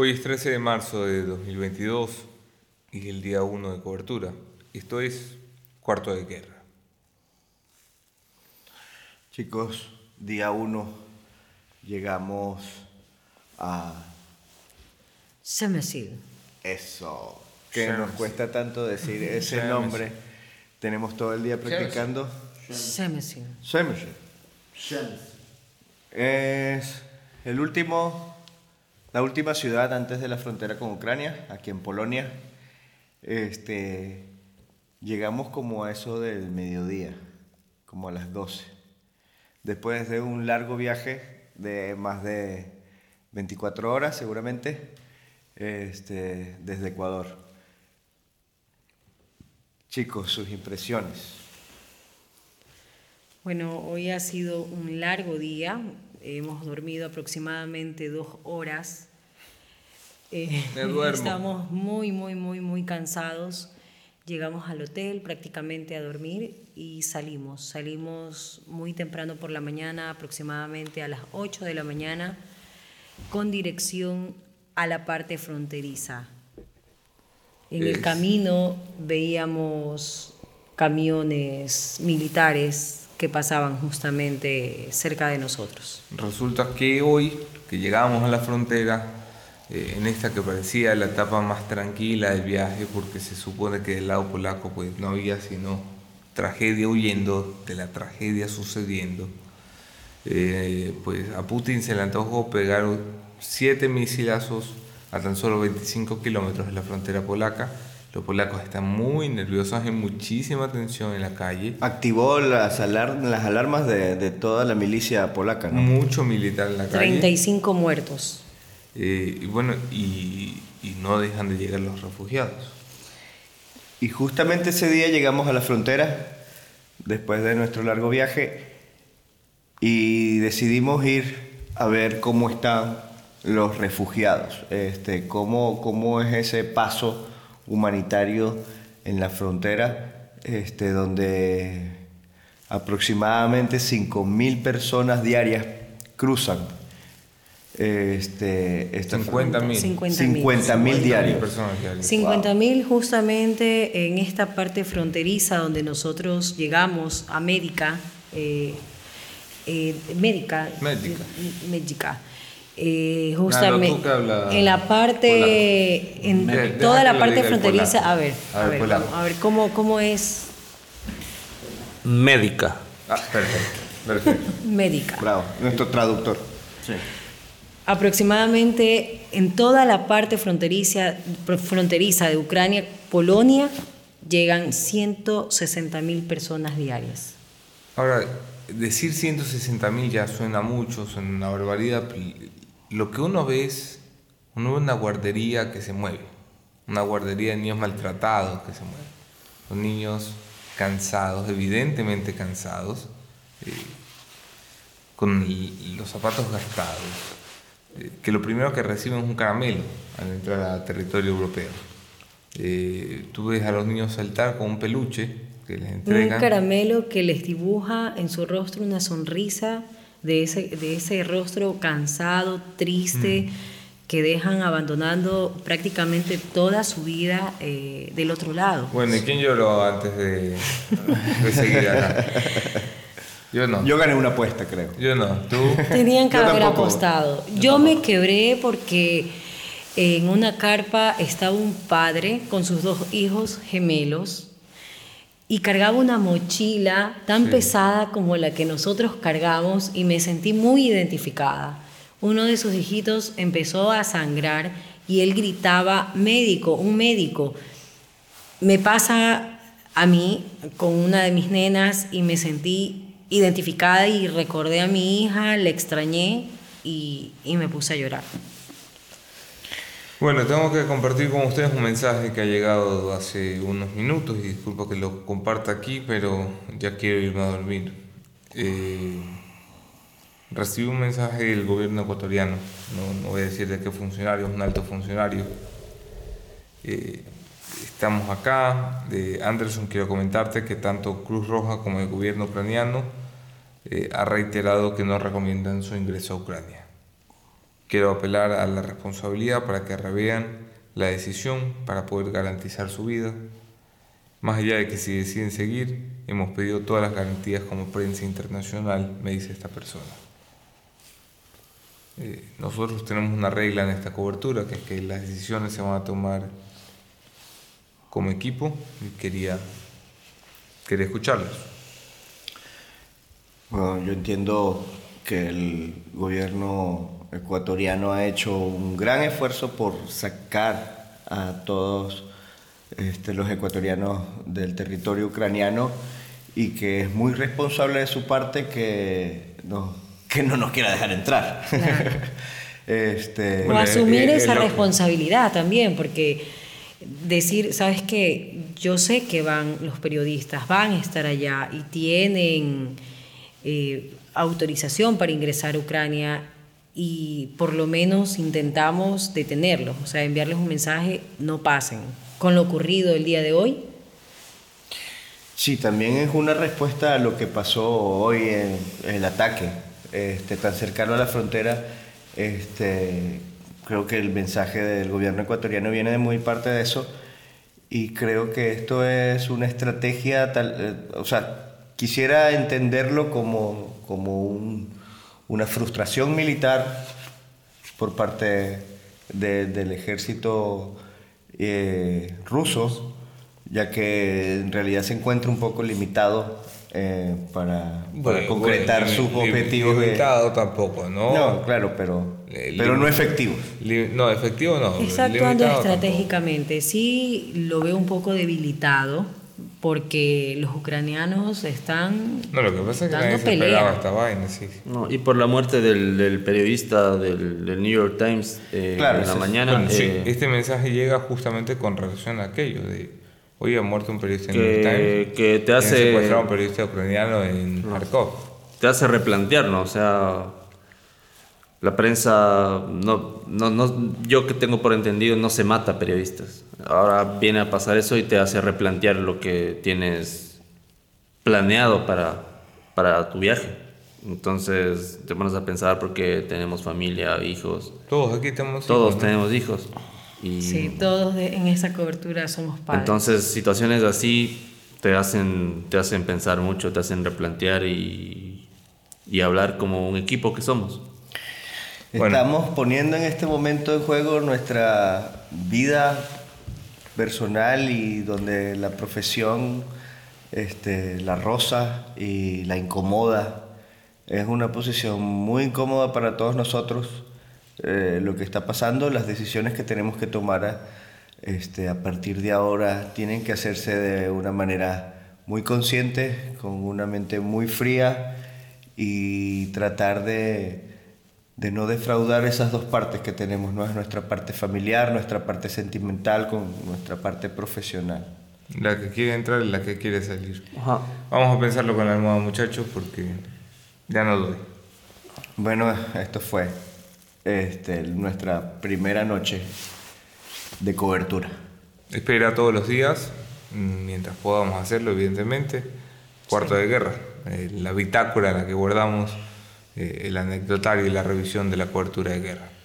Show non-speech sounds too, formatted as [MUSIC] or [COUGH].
Hoy es 13 de marzo de 2022 y es el día 1 de cobertura. Esto es Cuarto de Guerra. Chicos, día 1 llegamos a Semesil. eso, que nos cuesta tanto decir ese nombre. Tenemos todo el día practicando. Semesil. Shemesil. Es el último, la última ciudad antes de la frontera con Ucrania, aquí en Polonia. Este, llegamos como a eso del mediodía, como a las 12. Después de un largo viaje de más de 24 horas seguramente, este, desde Ecuador. Chicos, sus impresiones. Bueno, hoy ha sido un largo día. Hemos dormido aproximadamente dos horas. Eh, Me [LAUGHS] duermo. Estamos muy, muy, muy, muy cansados. Llegamos al hotel prácticamente a dormir y salimos. Salimos muy temprano por la mañana, aproximadamente a las 8 de la mañana, con dirección a la parte fronteriza. En el camino veíamos camiones militares que pasaban justamente cerca de nosotros. Resulta que hoy, que llegamos a la frontera, eh, en esta que parecía la etapa más tranquila del viaje, porque se supone que del lado polaco pues no había sino tragedia huyendo de la tragedia sucediendo, eh, pues a Putin se le antojó pegar siete misilazos a tan solo 25 kilómetros de la frontera polaca. Los polacos están muy nerviosos, hay muchísima tensión en la calle. Activó las, alar- las alarmas de, de toda la milicia polaca, ¿no? Mucho militar en la calle. 35 muertos. Eh, y bueno, y, y no dejan de llegar los refugiados. Y justamente ese día llegamos a la frontera, después de nuestro largo viaje, y decidimos ir a ver cómo están los refugiados, este, cómo, cómo es ese paso humanitario en la frontera, este, donde aproximadamente 5.000 personas diarias cruzan. Este, esta 50.000. 50.000. 50.000 diarios. personas diarias. 50 mil justamente en esta parte fronteriza donde nosotros llegamos a Médica, eh, eh, Médica, Médica. Médica. Eh, justamente en la parte, en De- toda la parte diga fronteriza, a ver, A a ver, a ver cómo, cómo es Médica. Ah, perfecto, perfecto. [LAUGHS] Médica. Bravo, nuestro traductor. Aproximadamente en toda la parte fronteriza, fronteriza de Ucrania, Polonia, llegan 160 mil personas diarias. Ahora, decir 160.000 ya suena mucho, suena una barbaridad. Lo que uno ve es, uno ve una guardería que se mueve, una guardería de niños maltratados que se mueve. Los niños cansados, evidentemente cansados, eh, con los zapatos gastados, eh, que lo primero que reciben es un caramelo al entrar a territorio europeo. Eh, tú ves a los niños saltar con un peluche que les Un entregan. caramelo que les dibuja en su rostro una sonrisa de ese, de ese rostro cansado, triste, que dejan abandonando prácticamente toda su vida eh, del otro lado. Bueno, ¿y quién lloró antes de, de seguir acá? [LAUGHS] Yo no. Yo gané una apuesta, creo. Yo no. ¿Tú? Tenían que Yo haber tampoco. apostado. Yo, me quebré porque en una carpa estaba un padre con sus dos hijos gemelos y cargaba una mochila tan Sí. pesada como la que nosotros cargamos y me sentí muy identificada. Uno de sus hijitos empezó a sangrar y él gritaba, médico, un médico. Me pasa a mí con una de mis nenas y me sentí identificada y recordé a mi hija, le extrañé y, y me puse a llorar. Bueno, tengo que compartir con ustedes un mensaje que ha llegado hace unos minutos y disculpa que lo comparta aquí, pero ya quiero irme a dormir. Eh, recibí un mensaje del gobierno ecuatoriano, no, voy a decir de qué funcionario, es un alto funcionario. Eh, estamos acá. De Anderson, quiero comentarte que tanto Cruz Roja como el gobierno ucraniano eh, ha reiterado que no recomiendan su ingreso a Ucrania. Quiero apelar a la responsabilidad para que revean la decisión para poder garantizar su vida. Más allá de que si deciden seguir, hemos pedido todas las garantías como prensa internacional, me dice esta persona. Eh, nosotros tenemos una regla en esta cobertura, que es que las decisiones se van a tomar como equipo y quería, quería escucharlos. Bueno, yo entiendo que el gobierno ecuatoriano ha hecho un gran esfuerzo por sacar a todos este, los ecuatorianos del territorio ucraniano y que es muy responsable de su parte que no, que no nos quiera dejar entrar. [LAUGHS] este, o asumir esa responsabilidad también, porque decir, sabes que yo sé que van los periodistas, van a estar allá y tienen eh, autorización para ingresar a Ucrania y por lo menos intentamos detenerlos, o sea, enviarles un mensaje, no pasen. Con lo ocurrido el día de hoy. Sí, también es una respuesta a lo que pasó hoy en, el ataque, este, tan cercano a la frontera. Este, creo que el mensaje del gobierno ecuatoriano viene de muy parte de eso y creo que esto es una estrategia, tal, eh, o sea, quisiera entenderlo como, como un, una frustración militar por parte del ejército eh, ruso, ya que en realidad se encuentra un poco limitado eh, para, concretar sus objetivos. Limitado tampoco, ¿no? No, claro, pero, pero no efectivo. no, efectivo no. Está actuando estratégicamente. Sí lo veo un poco debilitado porque los ucranianos están no lo que pasa es que nadie se esperaba esta vaina sí. no, y por la muerte del, del periodista del, del, New York Times eh, en la mañana sí, eh, este mensaje llega justamente con relación a aquello de hoy ha muerto un periodista en New York Times que te hace secuestrado un periodista ucraniano en Kharkov te hace replantear no o sea la prensa no, no, no yo que tengo por entendido no se mata periodistas ahora viene a pasar eso y te hace replantear lo que tienes planeado para, para tu viaje. Entonces te pones a pensar porque tenemos familia, hijos. Todos aquí tenemos Todos tenemos hijos. Y sí, todos en esa cobertura somos padres. Entonces situaciones así te hacen, te hacen pensar mucho, te hacen replantear y, y hablar como un equipo que somos. Estamos poniendo en este momento en juego nuestra vida personal y donde la profesión este, la rosa y la incomoda. Es una posición muy incómoda para todos nosotros eh, lo que está pasando, las decisiones que tenemos que tomar este, a partir de ahora tienen que hacerse de una manera muy consciente, con una mente muy fría y tratar de de no defraudar esas dos partes que tenemos, ¿no? Es nuestra parte familiar, nuestra parte sentimental con nuestra parte profesional. La que quiere entrar y la que quiere salir. Vamos a pensarlo con la almohada, muchachos, porque ya no doy. Bueno, esto fue este, nuestra primera noche de cobertura. Espera todos los días, mientras podamos hacerlo, evidentemente. Cuarto de guerra, eh, la bitácora en la que guardamos eh, el anecdotario y la revisión de la cobertura de guerra.